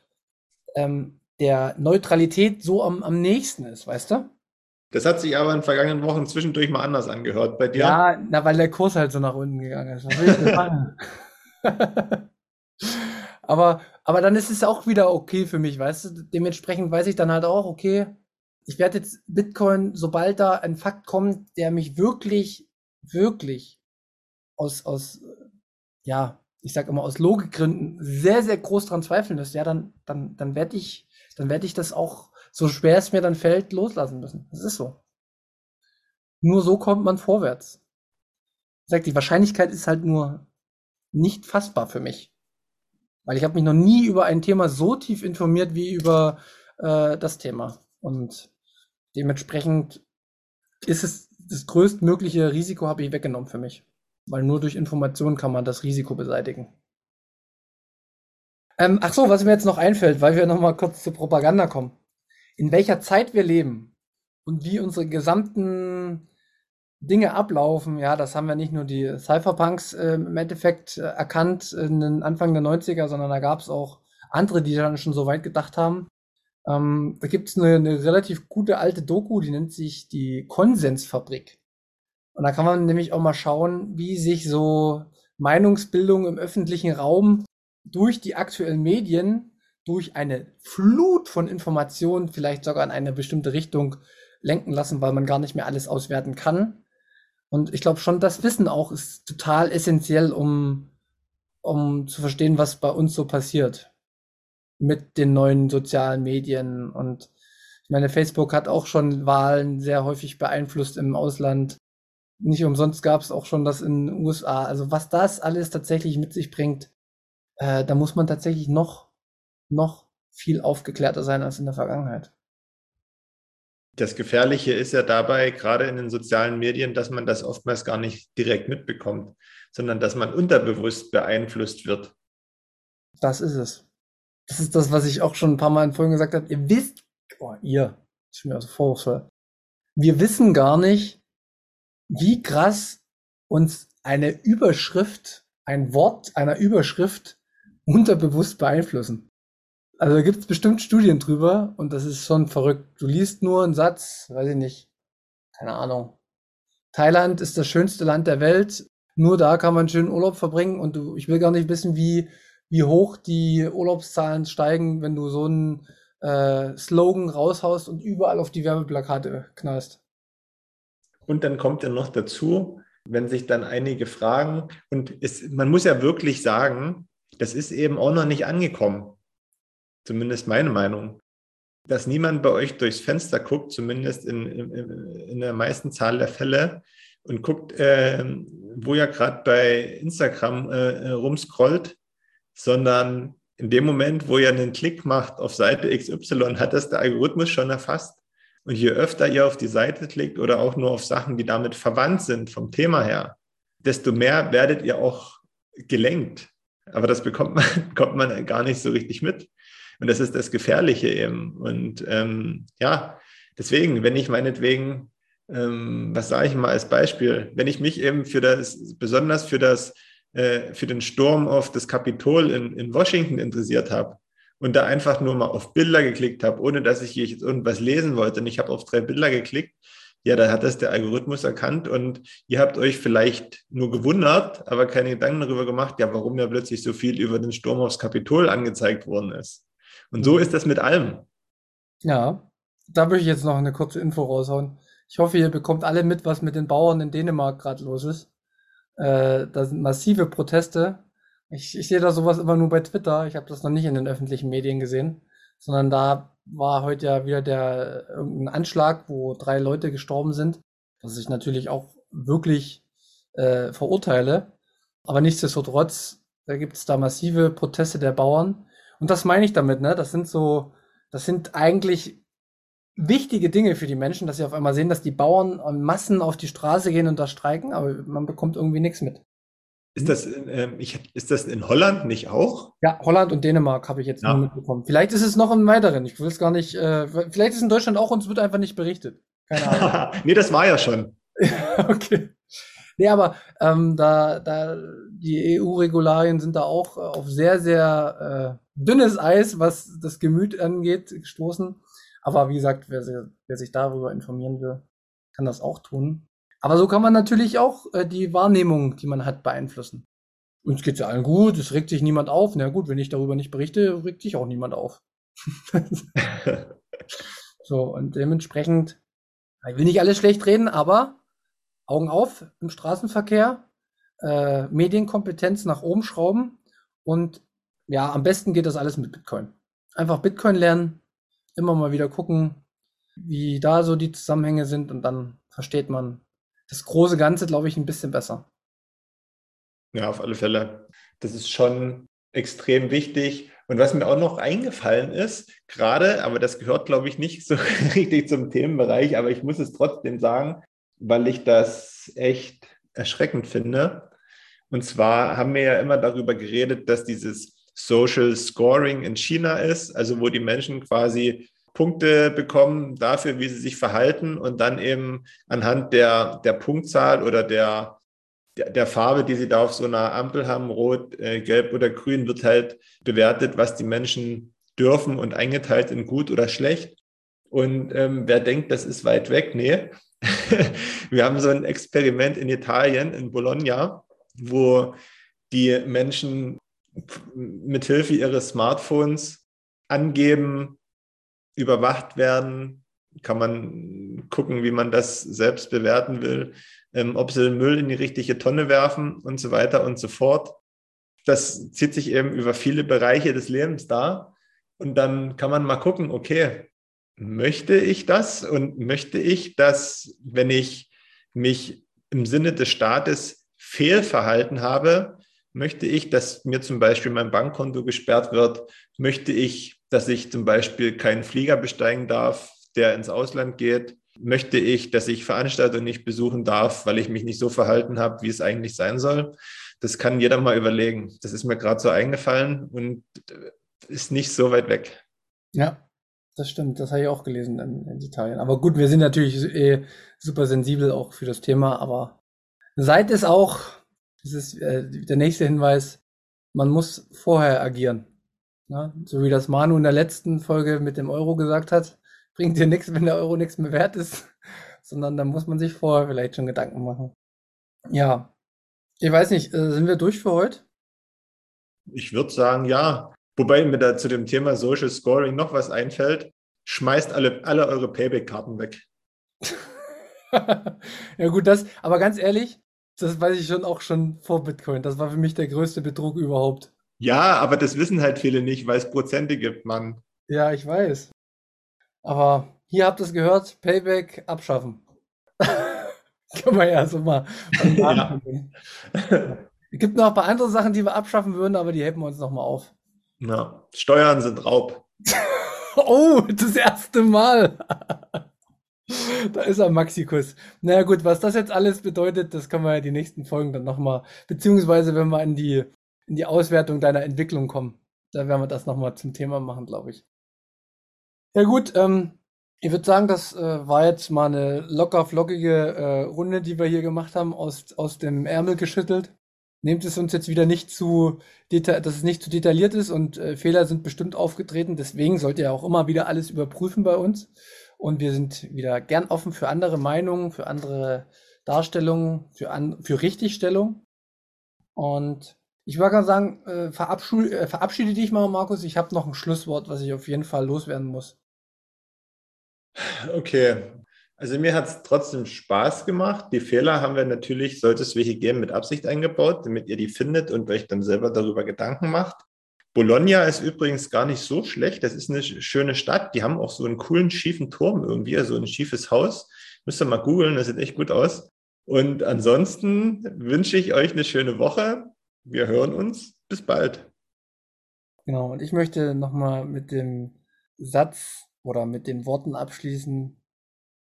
ähm, der Neutralität so am, am nächsten ist, weißt du? Das hat sich aber in den vergangenen Wochen zwischendurch mal anders angehört bei dir. Ja, na, weil der Kurs halt so nach unten gegangen ist. Aber, aber dann ist es auch wieder okay für mich, weißt du? Dementsprechend weiß ich dann halt auch, okay, ich werde jetzt Bitcoin, sobald da ein Fakt kommt, der mich wirklich, wirklich aus, aus, ja, ich sag immer aus Logikgründen sehr, sehr groß dran zweifeln lässt, ja, dann, dann, dann werde ich, dann werde ich das auch, so schwer es mir dann fällt, loslassen müssen. Das ist so. Nur so kommt man vorwärts. Ich sag, die Wahrscheinlichkeit ist halt nur nicht fassbar für mich. Weil ich habe mich noch nie über ein Thema so tief informiert wie über äh, das Thema. Und dementsprechend ist es das größtmögliche Risiko habe ich weggenommen für mich. Weil nur durch Informationen kann man das Risiko beseitigen. Ähm, ach so, was mir jetzt noch einfällt, weil wir noch mal kurz zur Propaganda kommen. In welcher Zeit wir leben und wie unsere gesamten Dinge ablaufen, ja, das haben wir nicht nur die Cypherpunks äh, im Endeffekt äh, erkannt in den Anfang der 90er, sondern da gab es auch andere, die dann schon so weit gedacht haben. Ähm, da gibt es eine, eine relativ gute alte Doku, die nennt sich die Konsensfabrik. Und da kann man nämlich auch mal schauen, wie sich so Meinungsbildung im öffentlichen Raum durch die aktuellen Medien, durch eine Flut von Informationen vielleicht sogar in eine bestimmte Richtung lenken lassen, weil man gar nicht mehr alles auswerten kann. Und ich glaube schon, das Wissen auch ist total essentiell, um, um zu verstehen, was bei uns so passiert mit den neuen sozialen Medien. Und ich meine, Facebook hat auch schon Wahlen sehr häufig beeinflusst im Ausland. Nicht umsonst gab es auch schon das in den USA. Also was das alles tatsächlich mit sich bringt, äh, da muss man tatsächlich noch, noch viel aufgeklärter sein als in der Vergangenheit. Das Gefährliche ist ja dabei, gerade in den sozialen Medien, dass man das oftmals gar nicht direkt mitbekommt, sondern dass man unterbewusst beeinflusst wird. Das ist es. Das ist das, was ich auch schon ein paar Mal in Folgen gesagt habe. Ihr wisst, oh, ihr, ist mir also vorwurfsvoll. Wir wissen gar nicht, wie krass uns eine Überschrift, ein Wort einer Überschrift unterbewusst beeinflussen. Also da gibt es bestimmt Studien drüber und das ist schon verrückt. Du liest nur einen Satz, weiß ich nicht, keine Ahnung. Thailand ist das schönste Land der Welt. Nur da kann man schönen Urlaub verbringen und du, ich will gar nicht wissen, wie, wie hoch die Urlaubszahlen steigen, wenn du so einen äh, Slogan raushaust und überall auf die Werbeplakate knallst. Und dann kommt ja noch dazu, wenn sich dann einige fragen, und es, man muss ja wirklich sagen, das ist eben auch noch nicht angekommen zumindest meine Meinung, dass niemand bei euch durchs Fenster guckt, zumindest in, in, in der meisten Zahl der Fälle, und guckt, äh, wo ja gerade bei Instagram äh, rumscrollt, sondern in dem Moment, wo ihr einen Klick macht auf Seite XY, hat das der Algorithmus schon erfasst. Und je öfter ihr auf die Seite klickt oder auch nur auf Sachen, die damit verwandt sind vom Thema her, desto mehr werdet ihr auch gelenkt. Aber das bekommt man, bekommt man gar nicht so richtig mit. Und das ist das Gefährliche eben. Und ähm, ja, deswegen, wenn ich meinetwegen, ähm, was sage ich mal als Beispiel, wenn ich mich eben für das, besonders für das, äh, für den Sturm auf das Kapitol in, in Washington interessiert habe und da einfach nur mal auf Bilder geklickt habe, ohne dass ich jetzt irgendwas lesen wollte und ich habe auf drei Bilder geklickt, ja, da hat das der Algorithmus erkannt und ihr habt euch vielleicht nur gewundert, aber keine Gedanken darüber gemacht, ja, warum ja plötzlich so viel über den Sturm aufs Kapitol angezeigt worden ist. Und so ist das mit allem. Ja, da möchte ich jetzt noch eine kurze Info raushauen. Ich hoffe, ihr bekommt alle mit, was mit den Bauern in Dänemark gerade los ist. Äh, da sind massive Proteste. Ich, ich sehe da sowas immer nur bei Twitter. Ich habe das noch nicht in den öffentlichen Medien gesehen, sondern da war heute ja wieder der irgendein Anschlag, wo drei Leute gestorben sind, was ich natürlich auch wirklich äh, verurteile. Aber nichtsdestotrotz, da gibt es da massive Proteste der Bauern. Und das meine ich damit, ne? Das sind so, das sind eigentlich wichtige Dinge für die Menschen, dass sie auf einmal sehen, dass die Bauern in Massen auf die Straße gehen und da streiken, aber man bekommt irgendwie nichts mit. Ist das, äh, ich, ist das in Holland nicht auch? Ja, Holland und Dänemark habe ich jetzt ja. nur mitbekommen. Vielleicht ist es noch im weiteren. Ich will es gar nicht. Äh, vielleicht ist es in Deutschland auch und es wird einfach nicht berichtet. Keine Ahnung. nee, das war ja schon. okay. Nee, aber ähm, da, da die EU-Regularien sind da auch äh, auf sehr, sehr äh, dünnes Eis, was das Gemüt angeht, gestoßen. Aber wie gesagt, wer, wer sich darüber informieren will, kann das auch tun. Aber so kann man natürlich auch äh, die Wahrnehmung, die man hat, beeinflussen. Uns geht's ja allen gut, es regt sich niemand auf. Na gut, wenn ich darüber nicht berichte, regt sich auch niemand auf. So, und dementsprechend, ich will nicht alles schlecht reden, aber Augen auf im Straßenverkehr, äh, Medienkompetenz nach oben schrauben und ja, am besten geht das alles mit Bitcoin. Einfach Bitcoin lernen, immer mal wieder gucken, wie da so die Zusammenhänge sind und dann versteht man das große Ganze, glaube ich, ein bisschen besser. Ja, auf alle Fälle. Das ist schon extrem wichtig. Und was mir auch noch eingefallen ist, gerade, aber das gehört, glaube ich, nicht so richtig zum Themenbereich, aber ich muss es trotzdem sagen, weil ich das echt erschreckend finde. Und zwar haben wir ja immer darüber geredet, dass dieses Social Scoring in China ist, also wo die Menschen quasi Punkte bekommen dafür, wie sie sich verhalten und dann eben anhand der, der Punktzahl oder der, der, Farbe, die sie da auf so einer Ampel haben, rot, äh, gelb oder grün, wird halt bewertet, was die Menschen dürfen und eingeteilt in gut oder schlecht. Und ähm, wer denkt, das ist weit weg, nee. Wir haben so ein Experiment in Italien, in Bologna, wo die Menschen mithilfe ihres Smartphones angeben, überwacht werden. Kann man gucken, wie man das selbst bewerten will, ähm, ob sie den Müll in die richtige Tonne werfen und so weiter und so fort. Das zieht sich eben über viele Bereiche des Lebens da. Und dann kann man mal gucken, okay, möchte ich das und möchte ich, dass, wenn ich mich im Sinne des Staates fehlverhalten habe, möchte ich, dass mir zum Beispiel mein Bankkonto gesperrt wird, möchte ich, dass ich zum Beispiel keinen Flieger besteigen darf, der ins Ausland geht, möchte ich, dass ich Veranstaltungen nicht besuchen darf, weil ich mich nicht so verhalten habe, wie es eigentlich sein soll. Das kann jeder mal überlegen. Das ist mir gerade so eingefallen und ist nicht so weit weg. Ja, das stimmt, das habe ich auch gelesen in, in, Italien. Aber gut, wir sind natürlich eh super sensibel auch für das Thema, aber seid es auch, das ist äh, der nächste Hinweis, man muss vorher agieren. Ja? So wie das Manu in der letzten Folge mit dem Euro gesagt hat, bringt dir nichts, wenn der Euro nichts mehr wert ist, sondern da muss man sich vorher vielleicht schon Gedanken machen. Ja, ich weiß nicht, äh, sind wir durch für heute? Ich würde sagen, ja. Wobei mir da zu dem Thema Social Scoring noch was einfällt. Schmeißt alle, alle eure Payback-Karten weg. ja gut, das, aber ganz ehrlich, das weiß ich schon auch schon vor Bitcoin. Das war für mich der größte Betrug überhaupt. Ja, aber das wissen halt viele nicht, weil es Prozente gibt, Mann. Ja, ich weiß. Aber hier habt ihr es gehört, Payback abschaffen. Kann man ja so mal. ja. Es gibt noch ein paar andere Sachen, die wir abschaffen würden, aber die heben wir uns nochmal auf. Ja, Steuern sind Raub. oh, das erste Mal. da ist er Maxikus. Naja gut, was das jetzt alles bedeutet, das können wir ja die nächsten Folgen dann nochmal, beziehungsweise wenn wir in die, in die Auswertung deiner Entwicklung kommen, da werden wir das nochmal zum Thema machen, glaube ich. Ja gut, ähm, ich würde sagen, das äh, war jetzt mal eine locker flockige äh, Runde, die wir hier gemacht haben, aus, aus dem Ärmel geschüttelt. Nehmt es uns jetzt wieder nicht zu, dass es nicht zu detailliert ist und äh, Fehler sind bestimmt aufgetreten. Deswegen sollt ihr auch immer wieder alles überprüfen bei uns. Und wir sind wieder gern offen für andere Meinungen, für andere Darstellungen, für, an, für Richtigstellung. Und ich würde gerne sagen, äh, verabschiede, äh, verabschiede dich mal, Markus. Ich habe noch ein Schlusswort, was ich auf jeden Fall loswerden muss. Okay, also mir hat es trotzdem Spaß gemacht. Die Fehler haben wir natürlich, sollte es welche geben, mit Absicht eingebaut, damit ihr die findet und euch dann selber darüber Gedanken macht. Bologna ist übrigens gar nicht so schlecht. Das ist eine schöne Stadt. Die haben auch so einen coolen schiefen Turm irgendwie, so also ein schiefes Haus. Müsst ihr mal googeln, das sieht echt gut aus. Und ansonsten wünsche ich euch eine schöne Woche. Wir hören uns. Bis bald. Genau, und ich möchte nochmal mit dem Satz oder mit den Worten abschließen,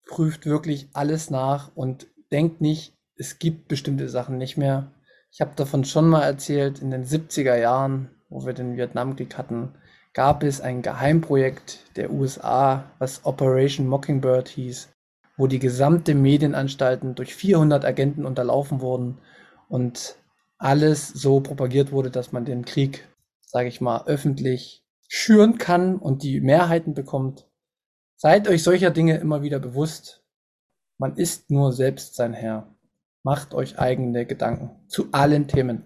prüft wirklich alles nach und denkt nicht, es gibt bestimmte Sachen nicht mehr. Ich habe davon schon mal erzählt, in den 70er Jahren, wo wir den Vietnamkrieg hatten, gab es ein Geheimprojekt der USA, was Operation Mockingbird hieß, wo die gesamte Medienanstalten durch 400 Agenten unterlaufen wurden und alles so propagiert wurde, dass man den Krieg, sage ich mal, öffentlich schüren kann und die Mehrheiten bekommt. Seid euch solcher Dinge immer wieder bewusst. Man ist nur selbst sein Herr. Macht euch eigene Gedanken zu allen Themen.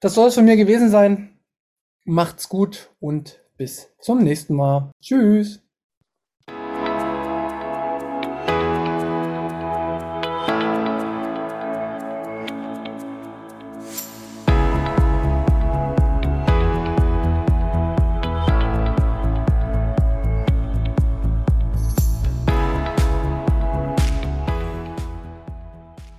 Das soll es von mir gewesen sein. Macht's gut und bis zum nächsten Mal. Tschüss.